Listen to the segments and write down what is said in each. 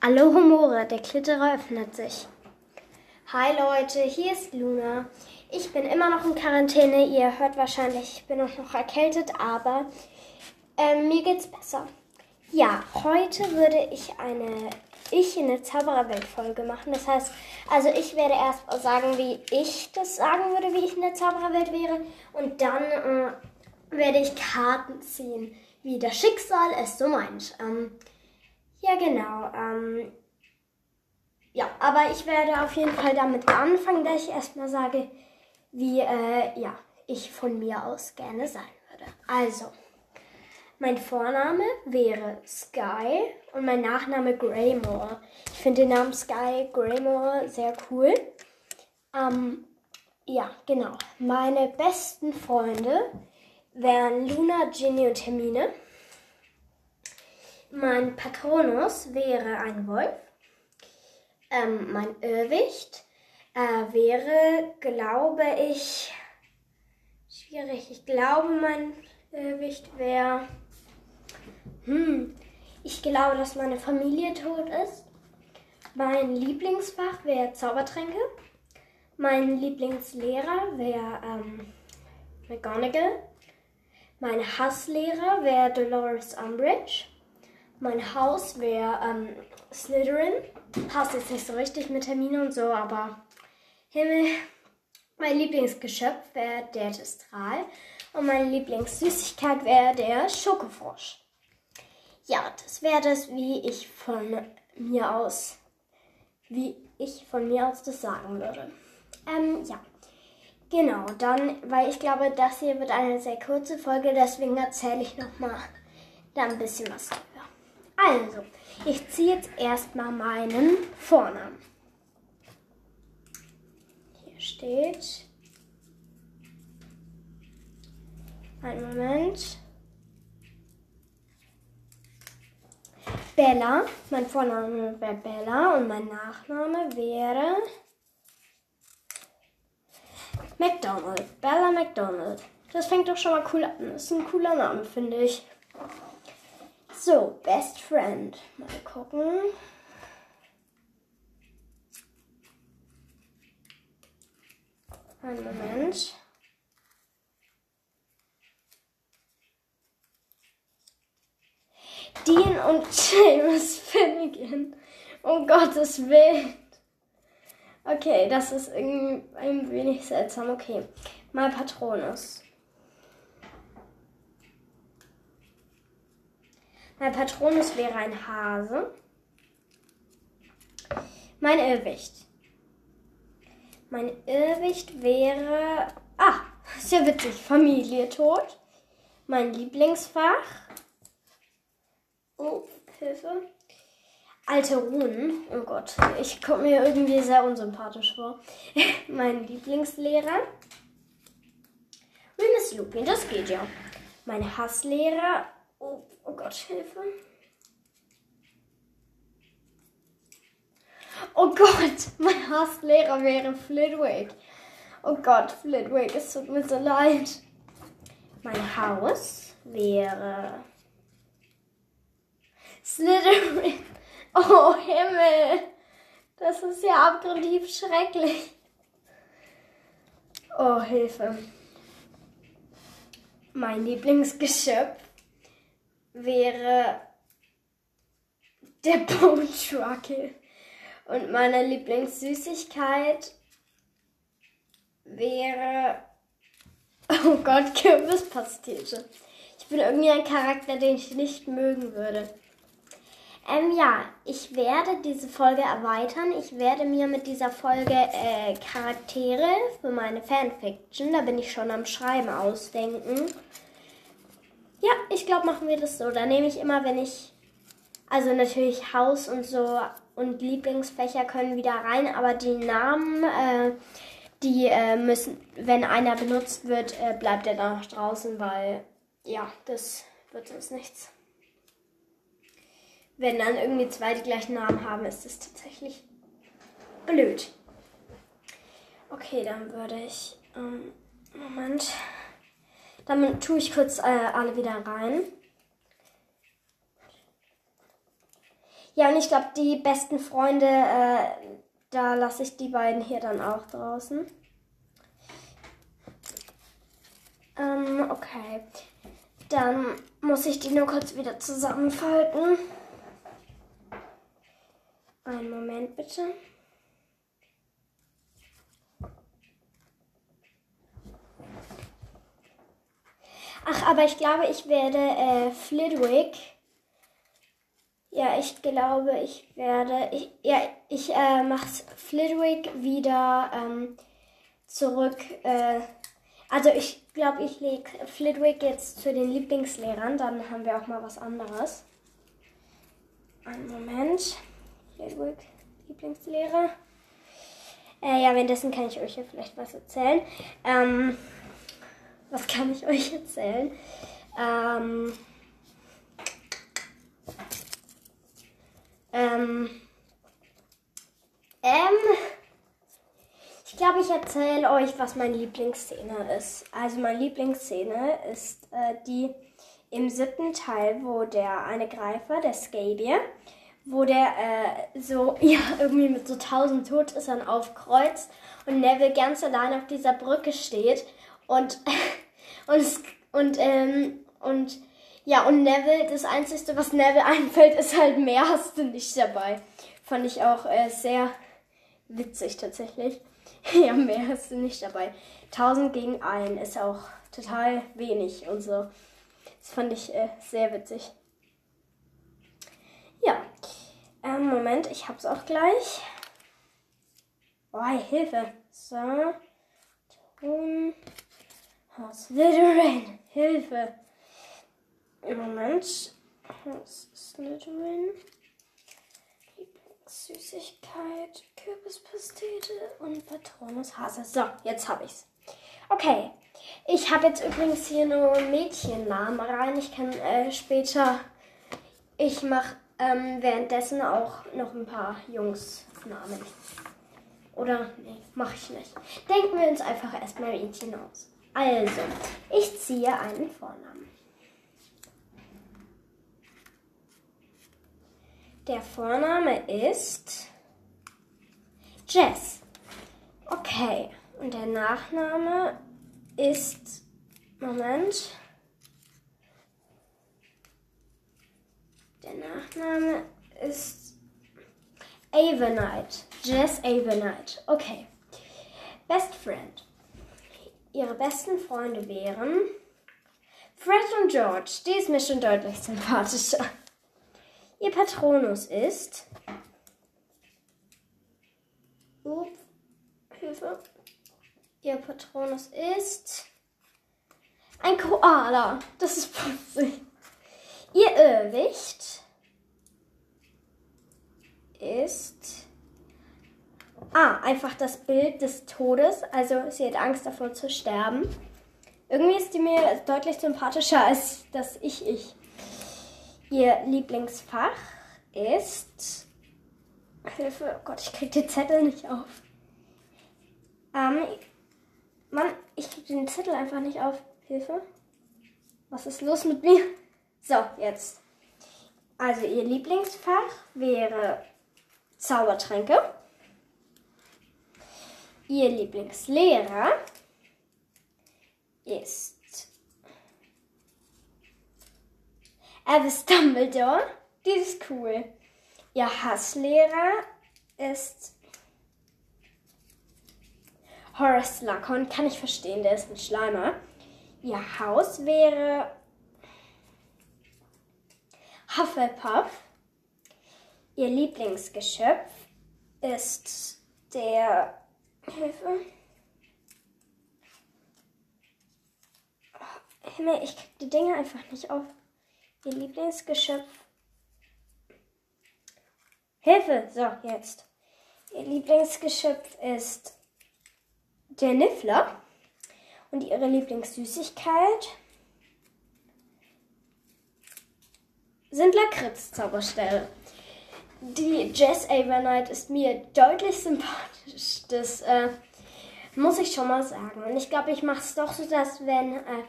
Hallo Humore, der Klitterer öffnet sich. Hi Leute, hier ist Luna. Ich bin immer noch in Quarantäne. Ihr hört wahrscheinlich, ich bin auch noch erkältet, aber äh, mir geht's besser. Ja, heute würde ich eine Ich in der Zaubererwelt-Folge machen. Das heißt, also ich werde erst sagen, wie ich das sagen würde, wie ich in der Zaubererwelt wäre. Und dann äh, werde ich Karten ziehen, wie das Schicksal es so meint. Ähm, ja, genau. Ähm, ja, aber ich werde auf jeden Fall damit anfangen, dass ich erstmal sage, wie äh, ja, ich von mir aus gerne sein würde. Also, mein Vorname wäre Sky und mein Nachname Greymore. Ich finde den Namen Sky Greymore sehr cool. Ähm, ja, genau. Meine besten Freunde wären Luna, Ginny und Hermine. Mein Patronus wäre ein Wolf. Ähm, mein Irrwicht äh, wäre, glaube ich, schwierig. Ich glaube, mein Irrwicht wäre, hm, ich glaube, dass meine Familie tot ist. Mein Lieblingsfach wäre Zaubertränke. Mein Lieblingslehrer wäre ähm, McGonagall. Mein Hasslehrer wäre Dolores Umbridge. Mein Haus wäre ähm, Slytherin. Passt jetzt nicht so richtig mit Termine und so, aber Himmel. Mein Lieblingsgeschöpf wäre der Testral. Und meine Lieblingssüßigkeit wäre der Schokofrosch. Ja, das wäre das, wie ich von mir aus, wie ich von mir aus das sagen würde. Ähm, ja. Genau, dann, weil ich glaube, das hier wird eine sehr kurze Folge, deswegen erzähle ich nochmal da ein bisschen was. Also, ich ziehe jetzt erstmal meinen Vornamen. Hier steht. Einen Moment. Bella. Mein Vorname wäre Bella und mein Nachname wäre McDonald. Bella McDonald. Das fängt doch schon mal cool an. Das ist ein cooler Name, finde ich. So, Best Friend. Mal gucken. Einen Moment. Dean und James Finnegan. Um Gottes Willen. Okay, das ist irgendwie ein wenig seltsam. Okay, mal Patronus. Mein Patronus wäre ein Hase. Mein Irrwicht. Mein Irrwicht wäre. Ah, ist ja witzig. Familie tot. Mein Lieblingsfach. Oh, Hilfe. Alte Runen. Oh Gott, ich komme mir irgendwie sehr unsympathisch vor. mein Lieblingslehrer. Remus Lupin, das geht ja. Mein Hasslehrer. Oh, oh Gott, Hilfe. Oh Gott, mein Hasslehrer wäre Flitwick. Oh Gott, Flitwick, es tut mir so leid. Mein Haus wäre Slytherin. Oh Himmel, das ist ja abgrundtief schrecklich. Oh Hilfe. Mein Lieblingsgeschöpf wäre der Bone Und meine Lieblingssüßigkeit wäre. Oh Gott, Kürbispastete. Ich bin irgendwie ein Charakter, den ich nicht mögen würde. Ähm, ja, ich werde diese Folge erweitern. Ich werde mir mit dieser Folge äh, Charaktere für meine Fanfiction, da bin ich schon am Schreiben, ausdenken. Ja, ich glaube, machen wir das so. Da nehme ich immer, wenn ich, also natürlich Haus und so und Lieblingsfächer können wieder rein, aber die Namen, äh, die äh, müssen, wenn einer benutzt wird, äh, bleibt er dann noch draußen, weil ja, das wird sonst nichts wenn dann irgendwie zwei die gleichen Namen haben, ist das tatsächlich blöd. Okay, dann würde ich. Ähm, Moment. Dann tue ich kurz äh, alle wieder rein. Ja, und ich glaube, die besten Freunde, äh, da lasse ich die beiden hier dann auch draußen. Ähm, okay. Dann muss ich die nur kurz wieder zusammenfalten. Einen Moment bitte. Ach, aber ich glaube, ich werde äh, Flitwick. Ja, ich glaube, ich werde. Ich, ja, ich äh, mache Flitwick wieder ähm, zurück. Äh, also ich glaube, ich lege Flitwick jetzt zu den Lieblingslehrern. Dann haben wir auch mal was anderes. Einen Moment. Flitwick, Lieblingslehrer. Äh, ja, währenddessen kann ich euch ja vielleicht was erzählen. Ähm, was kann ich euch erzählen? Ähm, ähm, ähm, ich glaube, ich erzähle euch, was meine Lieblingsszene ist. Also meine Lieblingsszene ist äh, die im siebten Teil, wo der eine Greifer, der Skabier, wo der äh, so, ja, irgendwie mit so tausend Todessern aufkreuzt und Neville ganz allein auf dieser Brücke steht und, und, und, ähm, und, ja, und Neville, das Einzige, was Neville einfällt, ist halt mehr hast du nicht dabei. Fand ich auch äh, sehr witzig tatsächlich. ja, mehr hast du nicht dabei. 1000 gegen 1 ist auch total wenig und so. Das fand ich äh, sehr witzig. Ja, ähm, Moment, ich hab's auch gleich. Oh, Hilfe. So. Ton. Slytherin. Hilfe. Im Moment. Haus Slytherin. Lieblingssüßigkeit. Kürbispastete und Patronushase. So, jetzt hab ich's. Okay. Ich habe jetzt übrigens hier nur Mädchennamen rein. Ich kann äh, später. Ich mache ähm, währenddessen auch noch ein paar Jungsnamen. Oder nee, mache ich nicht. Denken wir uns einfach erstmal Mädchen aus. Also, ich ziehe einen Vornamen. Der Vorname ist Jess. Okay. Und der Nachname ist. Moment. Der Nachname ist Avonite. Jess Avonite. Okay. Best Friend. Ihre besten Freunde wären Fred und George. Die ist mir schon deutlich sympathischer. Ihr Patronus ist. Ups, Hilfe. Ihr Patronus ist. Ein Koala. Das ist putzig. Ihr Irrwicht ist. Ah, einfach das Bild des Todes. Also sie hat Angst davor zu sterben. Irgendwie ist die mir deutlich sympathischer als das Ich-Ich. Ihr Lieblingsfach ist. Hilfe, oh Gott, ich krieg den Zettel nicht auf. Ähm, Mann, ich krieg den Zettel einfach nicht auf. Hilfe. Was ist los mit mir? So, jetzt. Also ihr Lieblingsfach wäre Zaubertränke. Ihr Lieblingslehrer ist Albus Dumbledore. Die ist cool. Ihr Hasslehrer ist Horace Slughorn. Kann ich verstehen, der ist ein Schleimer. Ihr Haus wäre Hufflepuff. Ihr Lieblingsgeschöpf ist der Hilfe. Himmel, ich krieg die Dinge einfach nicht auf. Ihr Lieblingsgeschöpf. Hilfe! So, jetzt. Ihr Lieblingsgeschöpf ist der Niffler. Und ihre Lieblingssüßigkeit sind Lakritz-Zauberstäbe. Die Jess Avernite ist mir deutlich sympathisch. Das äh, muss ich schon mal sagen. Und ich glaube, ich mache es doch so, dass wenn äh,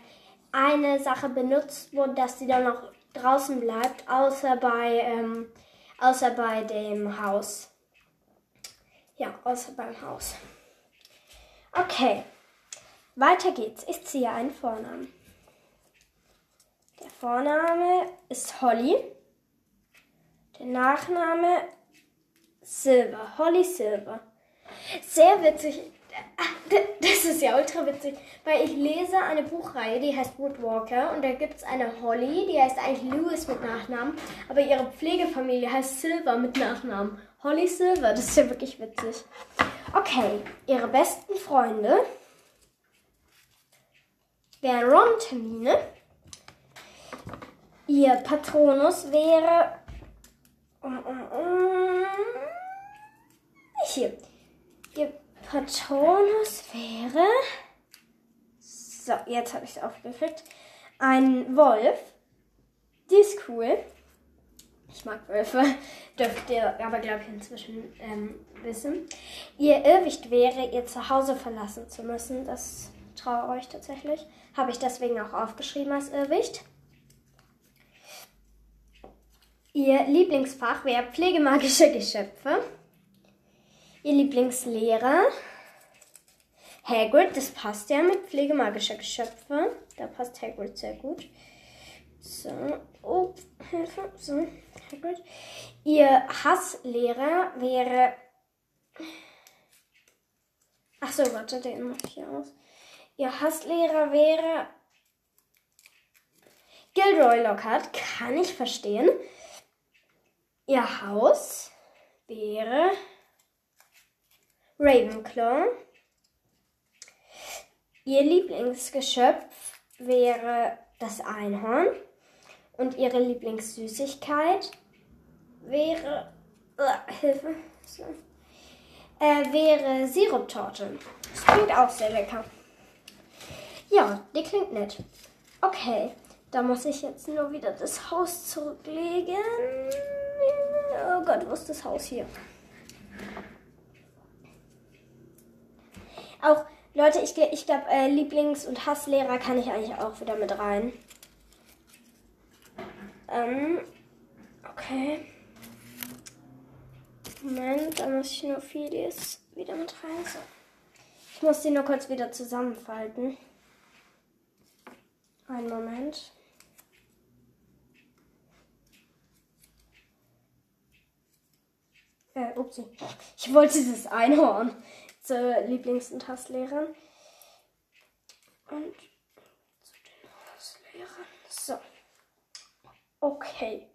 eine Sache benutzt wurde, dass die dann noch draußen bleibt, außer bei ähm, Außer bei dem Haus. Ja, außer beim Haus. Okay. Weiter geht's. Ich ziehe einen Vornamen. Der Vorname ist Holly. Der Nachname Silver. Holly Silver. Sehr witzig. Das ist ja ultra witzig, weil ich lese eine Buchreihe, die heißt Woodwalker und da gibt es eine Holly, die heißt eigentlich Lewis mit Nachnamen, aber ihre Pflegefamilie heißt Silver mit Nachnamen. Holly Silver, das ist ja wirklich witzig. Okay, ihre besten Freunde wären Ron und Hermine. Ihr Patronus wäre hier. Ihr Patronus wäre. So, jetzt habe ich es aufgekriegt. Ein Wolf. Die ist cool. Ich mag Wölfe. Dürft ihr aber, glaube ich, inzwischen ähm, wissen. Ihr Irrwicht wäre, ihr Zuhause verlassen zu müssen. Das traue euch tatsächlich. Habe ich deswegen auch aufgeschrieben als Irrwicht. Ihr Lieblingsfach wäre pflegemagische Geschöpfe. Ihr Lieblingslehrer? Hagrid, das passt ja mit pflegemagischer Geschöpfe. Da passt Hagrid sehr gut. So, oh, Hilfe. So, Hagrid. Ihr Hasslehrer wäre. Ach so, warte, den mache ich hier aus. Ihr Hasslehrer wäre. Gilroy Lockhart, kann ich verstehen. Ihr Haus wäre. Ravenclaw. Ihr Lieblingsgeschöpf wäre das Einhorn. Und ihre Lieblingssüßigkeit wäre. Uh, Hilfe. Äh, wäre Siruptorte. Das klingt auch sehr lecker. Ja, die klingt nett. Okay, da muss ich jetzt nur wieder das Haus zurücklegen. Oh Gott, wo ist das Haus hier? Auch, Leute, ich, ich glaube, äh, Lieblings- und Hasslehrer kann ich eigentlich auch wieder mit rein. Ähm, okay. Moment, da muss ich nur Phileas wieder mit rein. So. Ich muss die nur kurz wieder zusammenfalten. Einen Moment. Äh, upsie. Ich wollte dieses Einhorn zur Lieblings- und Hasslehrern. Und zu den Hasslehrern. So. Okay.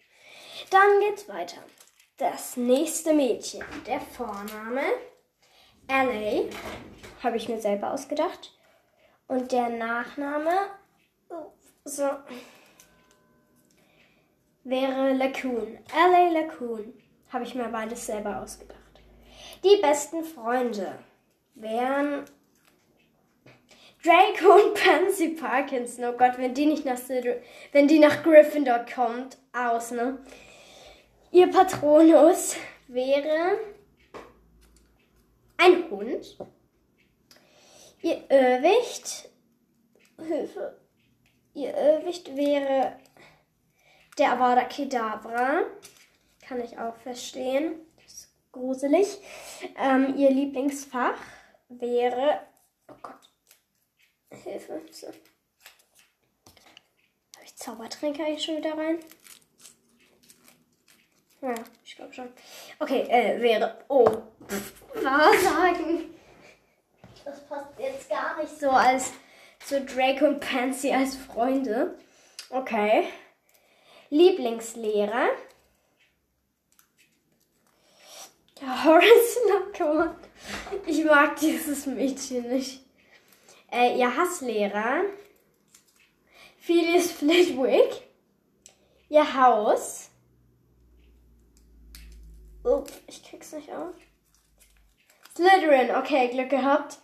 Dann geht's weiter. Das nächste Mädchen. Der Vorname LA. Habe ich mir selber ausgedacht. Und der Nachname so wäre Lacoon. LA Lacoon. Habe ich mir beides selber ausgedacht. Die besten Freunde wären Draco und Pansy Parkinson. Oh Gott, wenn die nicht nach Sil wenn die nach Gryffindor kommt, aus, ne? Ihr Patronus wäre ein Hund. Ihr Irrwicht, Hilfe, ihr Irrwicht wäre der Avada Kedavra. Kann ich auch verstehen. Das ist gruselig. Ähm, ihr Lieblingsfach wäre. Oh Gott. Hilfe. So. Habe ich Zaubertränke eigentlich schon wieder rein? Ja, ich glaube schon. Okay, äh, wäre. Oh. Wahrsagen. Das passt jetzt gar nicht so als so Draco und Pansy als Freunde. Okay. Lieblingslehrer. Horace Lockhart. Ich mag dieses Mädchen nicht. Äh, ihr Hasslehrer. Phyllis Flitwick. Ihr Haus. Ups, ich krieg's nicht auf. Slytherin, okay, Glück gehabt.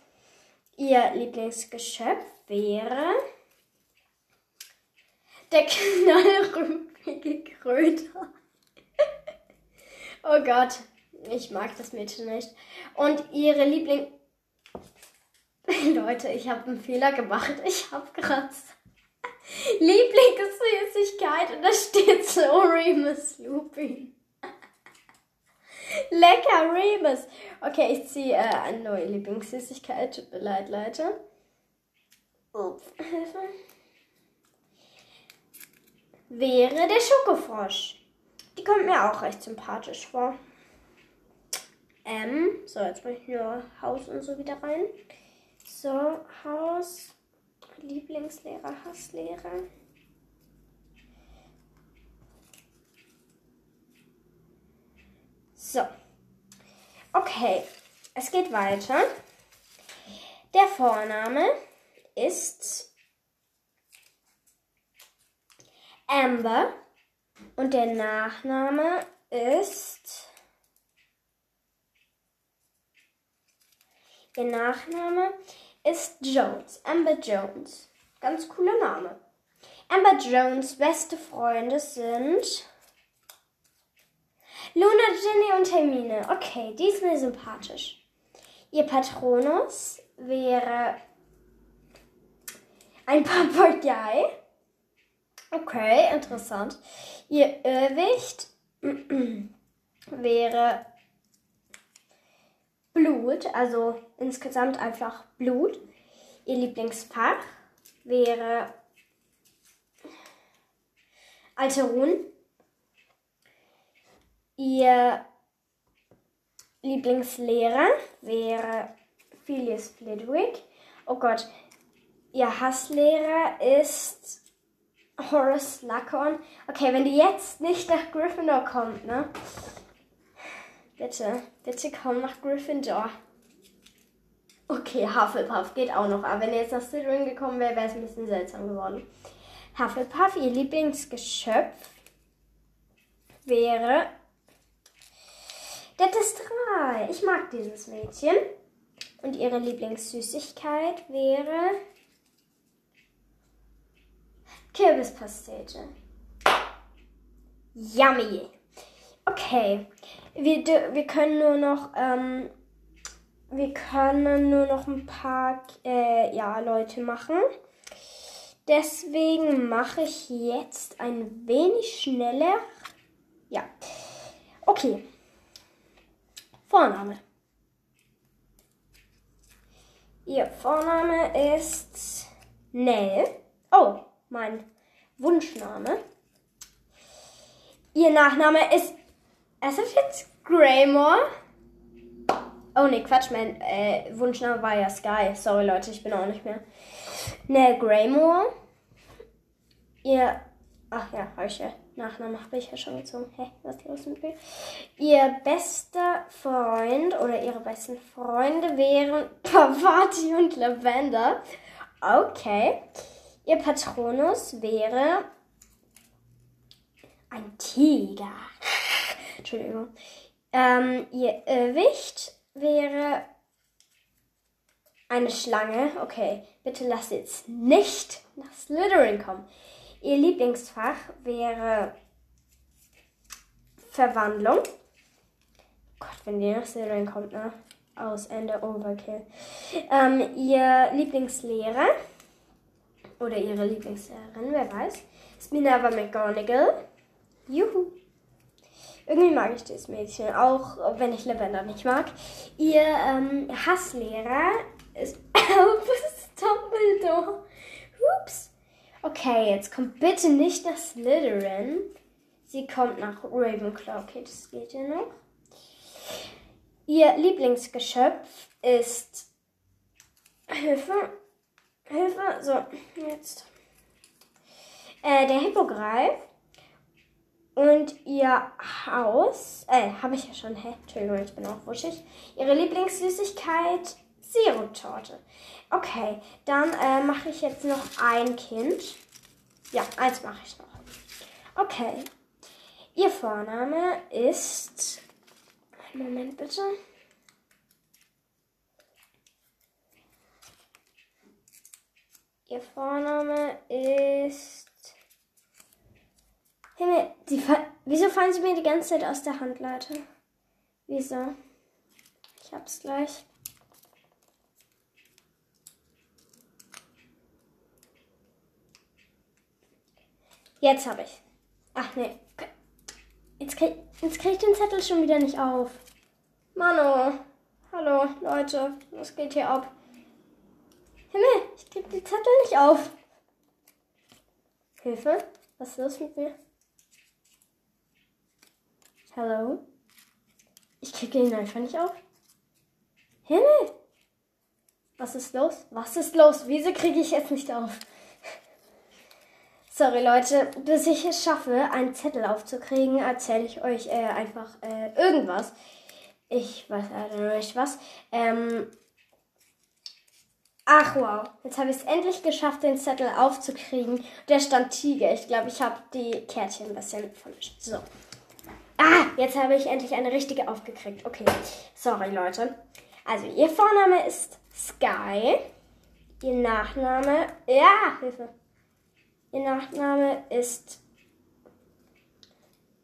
Ihr Lieblingsgeschöpf wäre der knallrümpige Kröter. oh Gott, ich mag das Mädchen nicht. Und ihre Liebling... Leute, ich habe einen Fehler gemacht. Ich habe gerade Lieblingssüßigkeit und da steht so Remus Lupin. Lecker Rebus. Okay, ich ziehe äh, eine neue Lieblingssüßigkeit. Tut mir leid, Leute. Ups, Hilfe. Wäre der Schokofrosch. Die kommt mir auch recht sympathisch vor. Ähm, so, jetzt mache ich nur Haus und so wieder rein. So, Haus, Lieblingslehrer, Hasslehrer. So. Okay, es geht weiter. Der Vorname ist Amber und der Nachname ist Ihr Nachname ist Jones, Amber Jones. Ganz cooler Name. Amber Jones beste Freunde sind Luna, Jenny und Hermine. Okay, die ist mir sympathisch. Ihr Patronus wäre ein Papagei. Okay, interessant. Ihr Irrwicht wäre Blut, also insgesamt einfach Blut. Ihr Lieblingsfach wäre Alterun. Ihr Lieblingslehrer wäre Phyllis Flitwick. Oh Gott, ihr Hasslehrer ist Horace Slughorn. Okay, wenn die jetzt nicht nach Gryffindor kommt, ne? Bitte, bitte komm nach Gryffindor. Okay, Hufflepuff geht auch noch. Aber wenn ihr jetzt nach Slytherin gekommen wäre, wäre es ein bisschen seltsam geworden. Hufflepuff, ihr Lieblingsgeschöpf wäre der Testral. Ich mag dieses Mädchen. Und ihre Lieblingssüßigkeit wäre Kürbispastete. Yummy. Okay. Wir, wir können nur noch, ähm, wir können nur noch ein paar äh, ja, Leute machen. Deswegen mache ich jetzt ein wenig schneller. Ja. Okay. Vorname. Ihr Vorname ist Nell. Oh, mein Wunschname. Ihr Nachname ist es ist jetzt Greymore. Oh ne, Quatsch, mein äh, Wunschname war ja Sky. Sorry Leute, ich bin auch nicht mehr. Ne, Greymore. Ihr. Ach ja, habe. Nachname habe ich ja schon gezogen. Hä, was ist los mit mir? Ihr bester Freund oder ihre besten Freunde wären Pavati und Lavender. Okay. Ihr Patronus wäre ein Tiger. Entschuldigung. Ähm, ihr Irrwicht wäre eine Schlange. Okay, bitte lasst jetzt nicht nach Slytherin kommen. Ihr Lieblingsfach wäre Verwandlung. Gott, wenn die nach Slytherin kommt, ne? Aus Ende Overkill. Ähm, ihr Lieblingslehrer oder ihre Lieblingslehrerin, wer weiß, ist Minerva McGonagall. Juhu. Irgendwie mag ich das Mädchen, auch wenn ich Lavender nicht mag. Ihr ähm, Hasslehrer ist Albus Dumbledore. Ups. Okay, jetzt kommt bitte nicht nach Slytherin. Sie kommt nach Ravenclaw. Okay, das geht ja noch. Ihr Lieblingsgeschöpf ist Hilfe. Hilfe. So, jetzt. Äh, der Hippogreif. Und ihr Haus, äh, habe ich ja schon, hä? Entschuldigung, ich bin auch wuschig. Ihre Lieblingssüßigkeit, Siruptorte. Okay, dann äh, mache ich jetzt noch ein Kind. Ja, eins mache ich noch. Okay. Ihr Vorname ist. Moment bitte. Ihr Vorname ist. Himmel, die, wieso fallen sie mir die ganze Zeit aus der Hand, Leute? Wieso? Ich hab's gleich. Jetzt habe ich. Ach nee. Jetzt krieg, jetzt krieg ich den Zettel schon wieder nicht auf. Mano. Hallo, Leute. Was geht hier ab? Himmel, ich krieg die Zettel nicht auf. Hilfe? Was ist los mit mir? Hallo? Ich kriege ihn einfach nicht auf. Himmel! Was ist los? Was ist los? Wieso kriege ich jetzt nicht auf? Sorry Leute, bis ich es schaffe, einen Zettel aufzukriegen, erzähle ich euch äh, einfach äh, irgendwas. Ich weiß also nicht was. Ähm, ach wow, jetzt habe ich es endlich geschafft, den Zettel aufzukriegen. Der stand Tiger. Ich glaube, ich habe die Kärtchen ein bisschen vermischt. So. Ah, jetzt habe ich endlich eine richtige aufgekriegt. Okay, sorry Leute. Also, ihr Vorname ist Sky. Ihr Nachname, ja, Hilfe. Ihr Nachname ist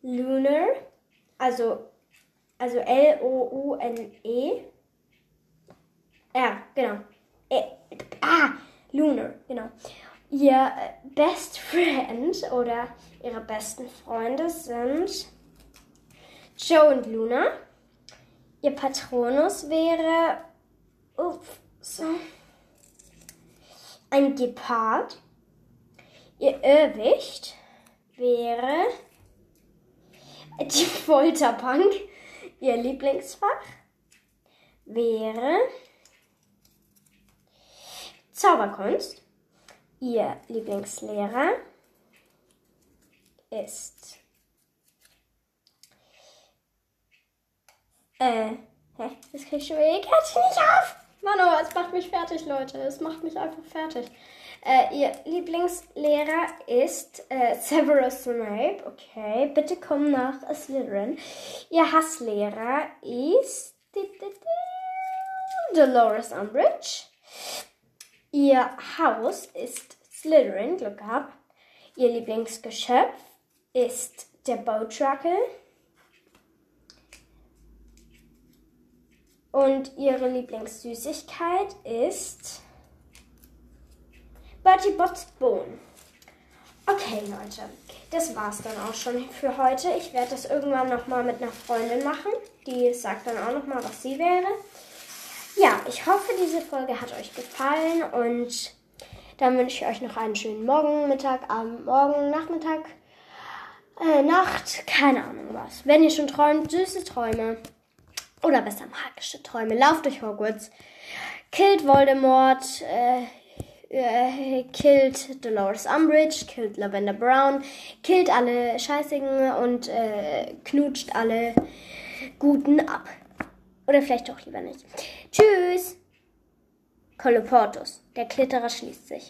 Lunar. Also, also L-O-U-N-E. Ja, genau. E ah, Lunar, genau. Ihr Best Friend oder ihre besten Freunde sind Joe und Luna. Ihr Patronus wäre ups, ein Gepard. Ihr Irrwicht wäre die Folterpunk. Ihr Lieblingsfach wäre Zauberkunst. Ihr Lieblingslehrer ist Äh, hä? Das krieg ich schon wieder nicht auf. Mano, es macht mich fertig, Leute. Es macht mich einfach fertig. Äh, ihr Lieblingslehrer ist äh, Severus Snape. Okay, bitte komm nach Slytherin. Ihr Hasslehrer ist Dolores Umbridge. Ihr Haus ist Slytherin. Glück gehabt. Ihr Lieblingsgeschöpf ist der Boatruckle. Und ihre Lieblingssüßigkeit ist Bertie Bots Bohnen. Okay, Leute, das war's dann auch schon für heute. Ich werde das irgendwann nochmal mit einer Freundin machen. Die sagt dann auch nochmal, was sie wäre. Ja, ich hoffe, diese Folge hat euch gefallen und dann wünsche ich euch noch einen schönen Morgen, Mittag, Abend, Morgen, Nachmittag, äh, Nacht, keine Ahnung was. Wenn ihr schon träumt, süße Träume. Oder besser magische Träume. Lauft durch Hogwarts. Killt Voldemort. Äh, äh, killt Dolores Umbridge. Killt Lavender Brown. Killt alle Scheißigen und äh, knutscht alle Guten ab. Oder vielleicht doch lieber nicht. Tschüss. Koloportus. Der Klitterer schließt sich.